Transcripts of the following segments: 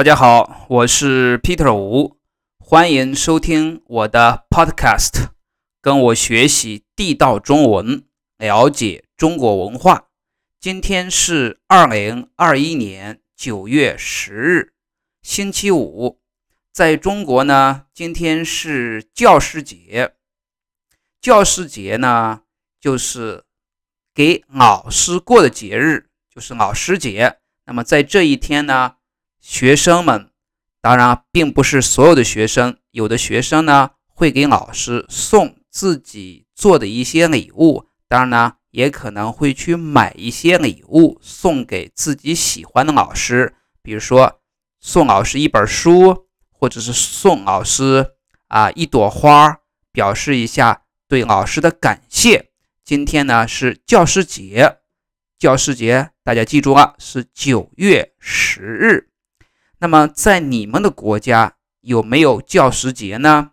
大家好，我是 Peter 吴，欢迎收听我的 Podcast，跟我学习地道中文，了解中国文化。今天是二零二一年九月十日，星期五。在中国呢，今天是教师节。教师节呢，就是给老师过的节日，就是老师节。那么在这一天呢，学生们，当然并不是所有的学生，有的学生呢会给老师送自己做的一些礼物，当然呢也可能会去买一些礼物送给自己喜欢的老师，比如说送老师一本书，或者是送老师啊一朵花，表示一下对老师的感谢。今天呢是教师节，教师节大家记住了，是九月十日。那么，在你们的国家有没有教师节呢？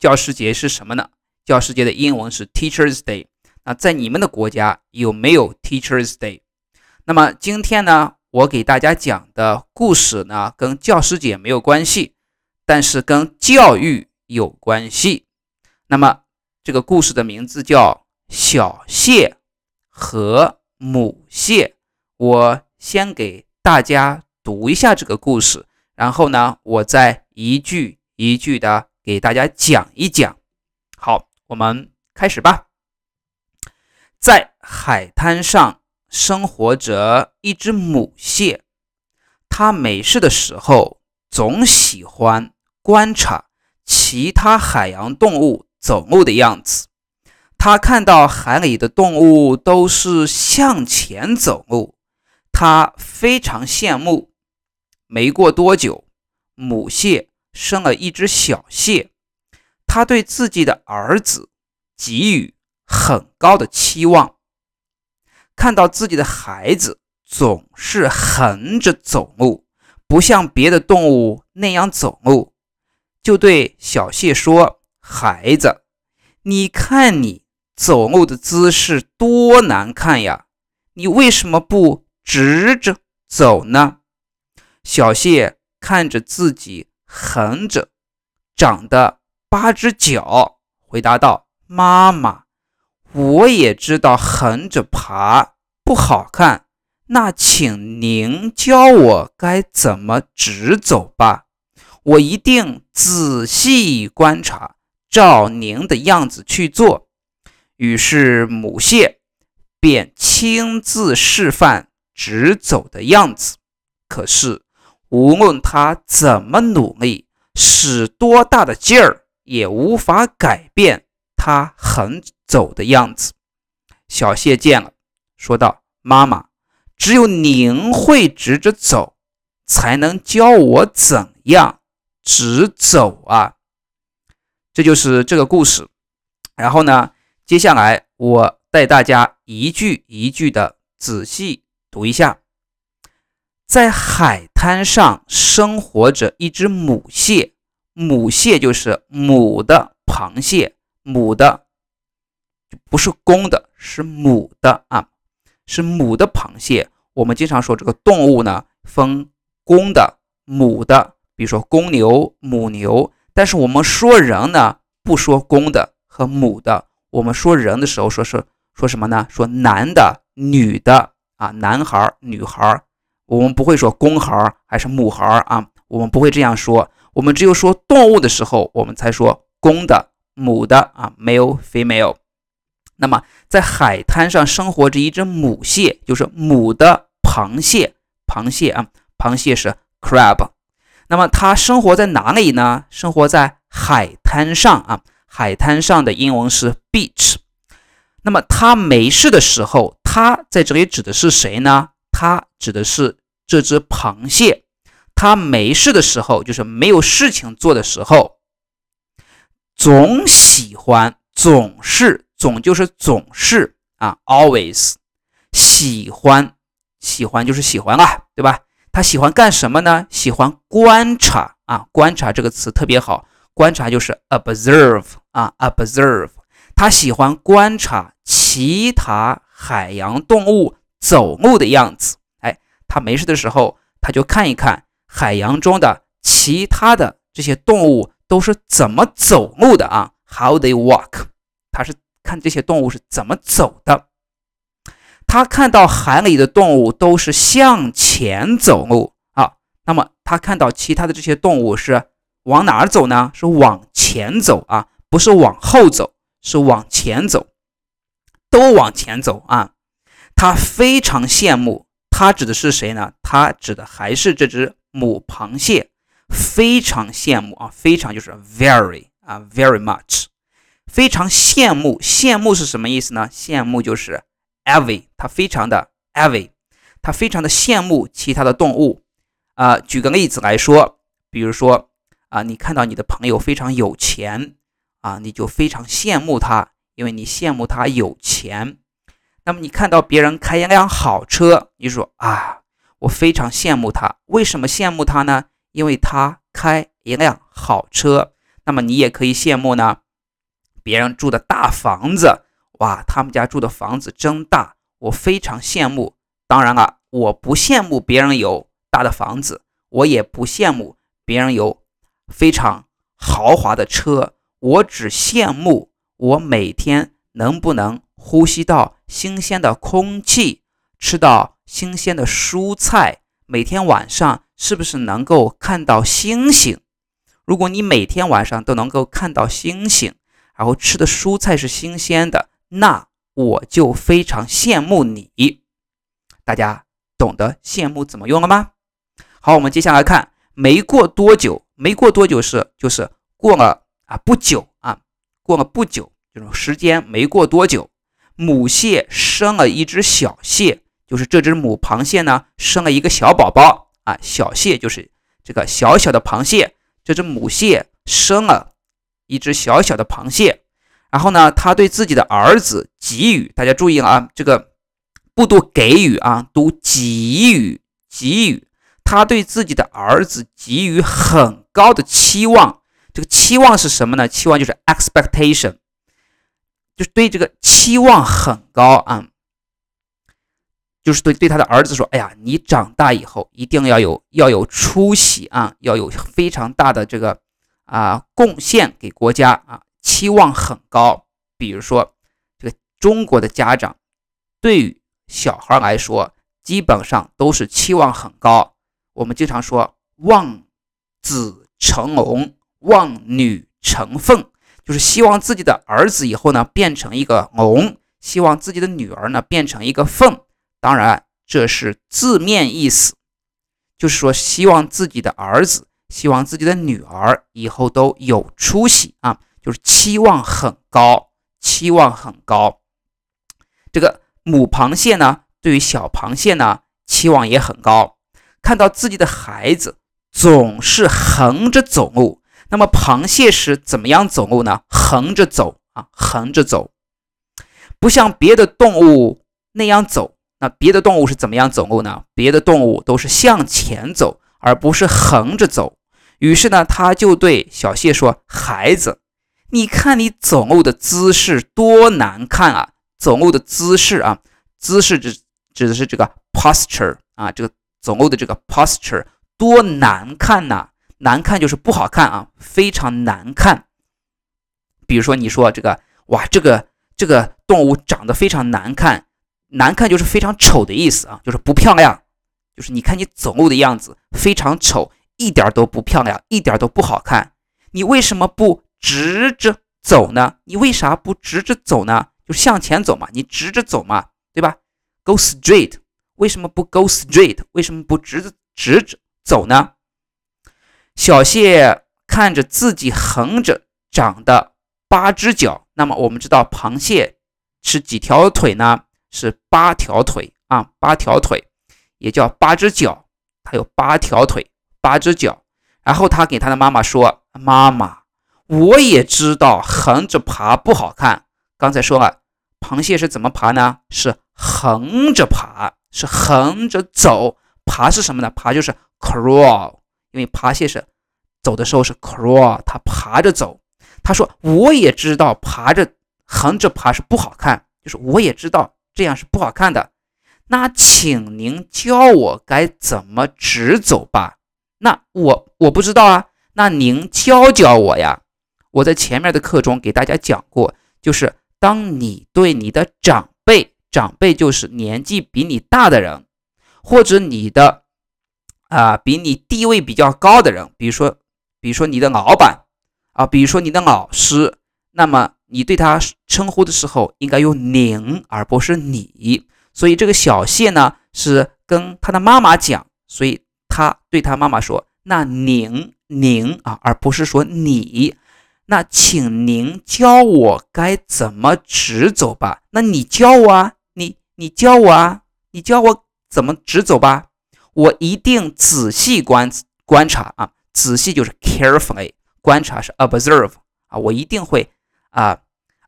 教师节是什么呢？教师节的英文是 Teachers Day。那在你们的国家有没有 Teachers Day？那么今天呢，我给大家讲的故事呢，跟教师节没有关系，但是跟教育有关系。那么这个故事的名字叫《小蟹和母蟹》。我先给大家。读一下这个故事，然后呢，我再一句一句的给大家讲一讲。好，我们开始吧。在海滩上生活着一只母蟹，它没事的时候总喜欢观察其他海洋动物走路的样子。它看到海里的动物都是向前走路，它非常羡慕。没过多久，母蟹生了一只小蟹。它对自己的儿子给予很高的期望。看到自己的孩子总是横着走路，不像别的动物那样走路，就对小蟹说：“孩子，你看你走路的姿势多难看呀！你为什么不直着走呢？”小蟹看着自己横着长的八只脚，回答道：“妈妈，我也知道横着爬不好看，那请您教我该怎么直走吧。我一定仔细观察，照您的样子去做。”于是母蟹便亲自示范直走的样子。可是。无论他怎么努力，使多大的劲儿，也无法改变他横走的样子。小谢见了，说道：“妈妈，只有您会直着走，才能教我怎样直走啊！”这就是这个故事。然后呢，接下来我带大家一句一句的仔细读一下。在海滩上生活着一只母蟹，母蟹就是母的螃蟹，母的不是公的，是母的啊，是母的螃蟹。我们经常说这个动物呢分公的、母的，比如说公牛、母牛。但是我们说人呢，不说公的和母的，我们说人的时候说是说什么呢？说男的、女的啊，男孩、女孩。我们不会说公孩还是母孩啊，我们不会这样说。我们只有说动物的时候，我们才说公的、母的啊，male、female。那么在海滩上生活着一只母蟹，就是母的螃蟹，螃蟹啊，螃蟹是 crab。那么它生活在哪里呢？生活在海滩上啊，海滩上的英文是 beach。那么它没事的时候，它在这里指的是谁呢？它指的是这只螃蟹，它没事的时候，就是没有事情做的时候，总喜欢，总是，总就是总是啊，always 喜欢，喜欢就是喜欢啊，对吧？它喜欢干什么呢？喜欢观察啊，观察这个词特别好，观察就是 observe 啊，observe，它喜欢观察其他海洋动物。走路的样子，他没事的时候，他就看一看海洋中的其他的这些动物都是怎么走路的啊？How they walk？他是看这些动物是怎么走的。他看到海里的动物都是向前走路啊，那么他看到其他的这些动物是往哪儿走呢？是往前走啊，不是往后走，是往前走，都往前走啊。他非常羡慕，它指的是谁呢？它指的还是这只母螃蟹，非常羡慕啊，非常就是 very 啊，very much，非常羡慕。羡慕是什么意思呢？羡慕就是。envy，它非常的 envy，它非常的羡慕其他的动物啊。举个例子来说，比如说啊，你看到你的朋友非常有钱啊，你就非常羡慕他，因为你羡慕他有钱。那么你看到别人开一辆好车，你说啊，我非常羡慕他。为什么羡慕他呢？因为他开一辆好车。那么你也可以羡慕呢，别人住的大房子。哇，他们家住的房子真大，我非常羡慕。当然了，我不羡慕别人有大的房子，我也不羡慕别人有非常豪华的车，我只羡慕我每天能不能呼吸到新鲜的空气，吃到新鲜的蔬菜，每天晚上是不是能够看到星星？如果你每天晚上都能够看到星星，然后吃的蔬菜是新鲜的。那我就非常羡慕你，大家懂得羡慕怎么用了吗？好，我们接下来看，没过多久，没过多久是就是过了啊不久啊，过了不久这种时间没过多久，母蟹生了一只小蟹，就是这只母螃蟹呢生了一个小宝宝啊，小蟹就是这个小小的螃蟹，这只母蟹生了一只小小的螃蟹。然后呢，他对自己的儿子给予，大家注意了啊，这个不读给予啊，读给予，给予。他对自己的儿子给予很高的期望。这个期望是什么呢？期望就是 expectation，就是对这个期望很高啊，就是对对他的儿子说：“哎呀，你长大以后一定要有要有出息啊，要有非常大的这个啊贡献给国家啊。”期望很高，比如说，这个中国的家长对于小孩来说，基本上都是期望很高。我们经常说“望子成龙，望女成凤”，就是希望自己的儿子以后呢变成一个龙，希望自己的女儿呢变成一个凤。当然，这是字面意思，就是说希望自己的儿子、希望自己的女儿以后都有出息啊。就是期望很高，期望很高。这个母螃蟹呢，对于小螃蟹呢，期望也很高。看到自己的孩子总是横着走路，那么螃蟹是怎么样走路呢？横着走啊，横着走，不像别的动物那样走。那别的动物是怎么样走路呢？别的动物都是向前走，而不是横着走。于是呢，他就对小蟹说：“孩子。”你看你走路的姿势多难看啊！走路的姿势啊，姿势指指的是这个 posture 啊，这个走路的这个 posture 多难看呐！难看就是不好看啊，非常难看。比如说你说这个哇，这个这个动物长得非常难看，难看就是非常丑的意思啊，就是不漂亮，就是你看你走路的样子非常丑，一点都不漂亮，一点都不好看。你为什么不？直着走呢？你为啥不直着走呢？就向前走嘛，你直着走嘛，对吧？Go straight，为什么不 go straight？为什么不直着直着走呢？小蟹看着自己横着长的八只脚，那么我们知道螃蟹是几条腿呢？是八条腿啊，八条腿也叫八只脚，它有八条腿，八只脚。然后他给他的妈妈说：“妈妈。”我也知道横着爬不好看。刚才说了，螃蟹是怎么爬呢？是横着爬，是横着走。爬是什么呢？爬就是 crawl，因为螃蟹是走的时候是 crawl，它爬着走。他说我也知道爬着横着爬是不好看，就是我也知道这样是不好看的。那请您教我该怎么直走吧。那我我不知道啊，那您教教我呀。我在前面的课中给大家讲过，就是当你对你的长辈，长辈就是年纪比你大的人，或者你的啊比你地位比较高的人，比如说比如说你的老板啊，比如说你的老师，那么你对他称呼的时候应该用您而不是你。所以这个小谢呢是跟他的妈妈讲，所以他对他妈妈说：“那您您啊，而不是说你。”那请您教我该怎么直走吧？那你教我啊，你你教我啊，你教我怎么直走吧？我一定仔细观观察啊，仔细就是 carefully 观察是 observe 啊，我一定会啊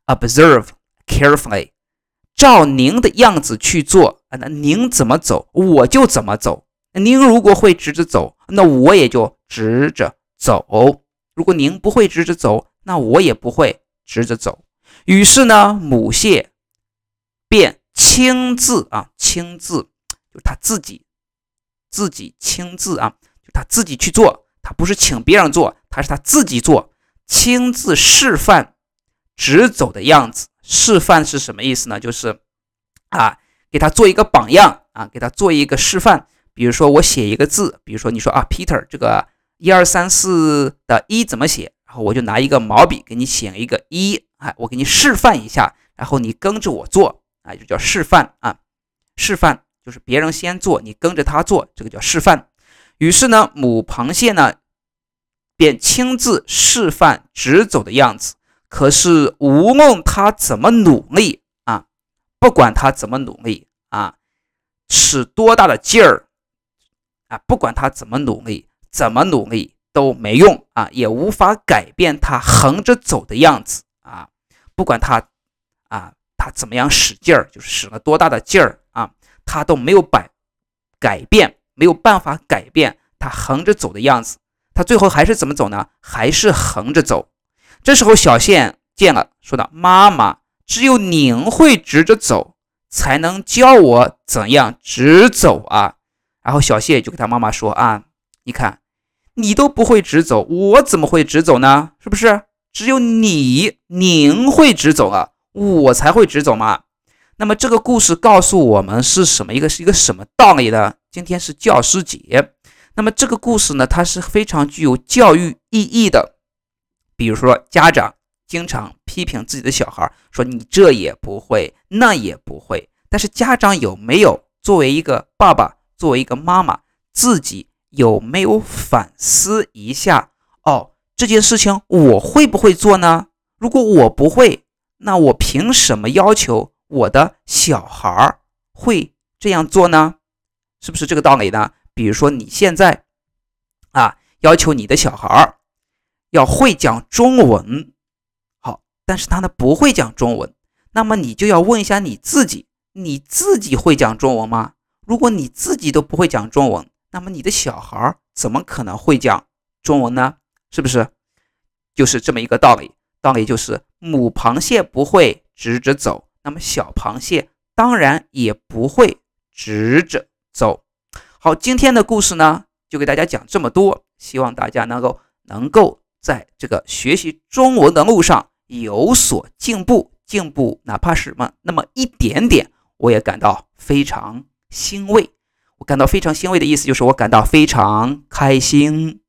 observe carefully，照您的样子去做啊。那您怎么走，我就怎么走。您如果会直着走，那我也就直着走。如果您不会直着走，那我也不会直着走。于是呢，母蟹便亲自啊，亲自就他自己自己亲自啊，就他自己去做。他不是请别人做，他是他自己做，亲自示范直走的样子。示范是什么意思呢？就是啊，给他做一个榜样啊，给他做一个示范。比如说我写一个字，比如说你说啊，Peter 这个。一二三四的一怎么写？然后我就拿一个毛笔给你写一个一，哎，我给你示范一下，然后你跟着我做，啊，就叫示范啊。示范就是别人先做，你跟着他做，这个叫示范。于是呢，母螃蟹呢便亲自示范直走的样子。可是无论他怎么努力啊，不管他怎么努力啊，使多大的劲儿啊，不管他怎么努力。怎么努力都没用啊，也无法改变他横着走的样子啊！不管他啊，他怎么样使劲儿，就是使了多大的劲儿啊，他都没有摆改变，没有办法改变他横着走的样子。他最后还是怎么走呢？还是横着走。这时候小谢见了，说道：“妈妈，只有您会直着走，才能教我怎样直走啊！”然后小谢就跟他妈妈说：“啊，你看。”你都不会直走，我怎么会直走呢？是不是？只有你您会直走啊，我才会直走嘛。那么这个故事告诉我们是什么一个是一个什么道理呢？今天是教师节，那么这个故事呢，它是非常具有教育意义的。比如说，家长经常批评自己的小孩，说你这也不会，那也不会。但是家长有没有作为一个爸爸，作为一个妈妈，自己？有没有反思一下？哦，这件事情我会不会做呢？如果我不会，那我凭什么要求我的小孩儿会这样做呢？是不是这个道理呢？比如说你现在啊，要求你的小孩儿要会讲中文，好，但是他呢不会讲中文，那么你就要问一下你自己，你自己会讲中文吗？如果你自己都不会讲中文，那么你的小孩儿怎么可能会讲中文呢？是不是？就是这么一个道理。道理就是母螃蟹不会直着走，那么小螃蟹当然也不会直着走。好，今天的故事呢，就给大家讲这么多，希望大家能够能够在这个学习中文的路上有所进步，进步哪怕是什么那么一点点，我也感到非常欣慰。我感到非常欣慰的意思就是，我感到非常开心。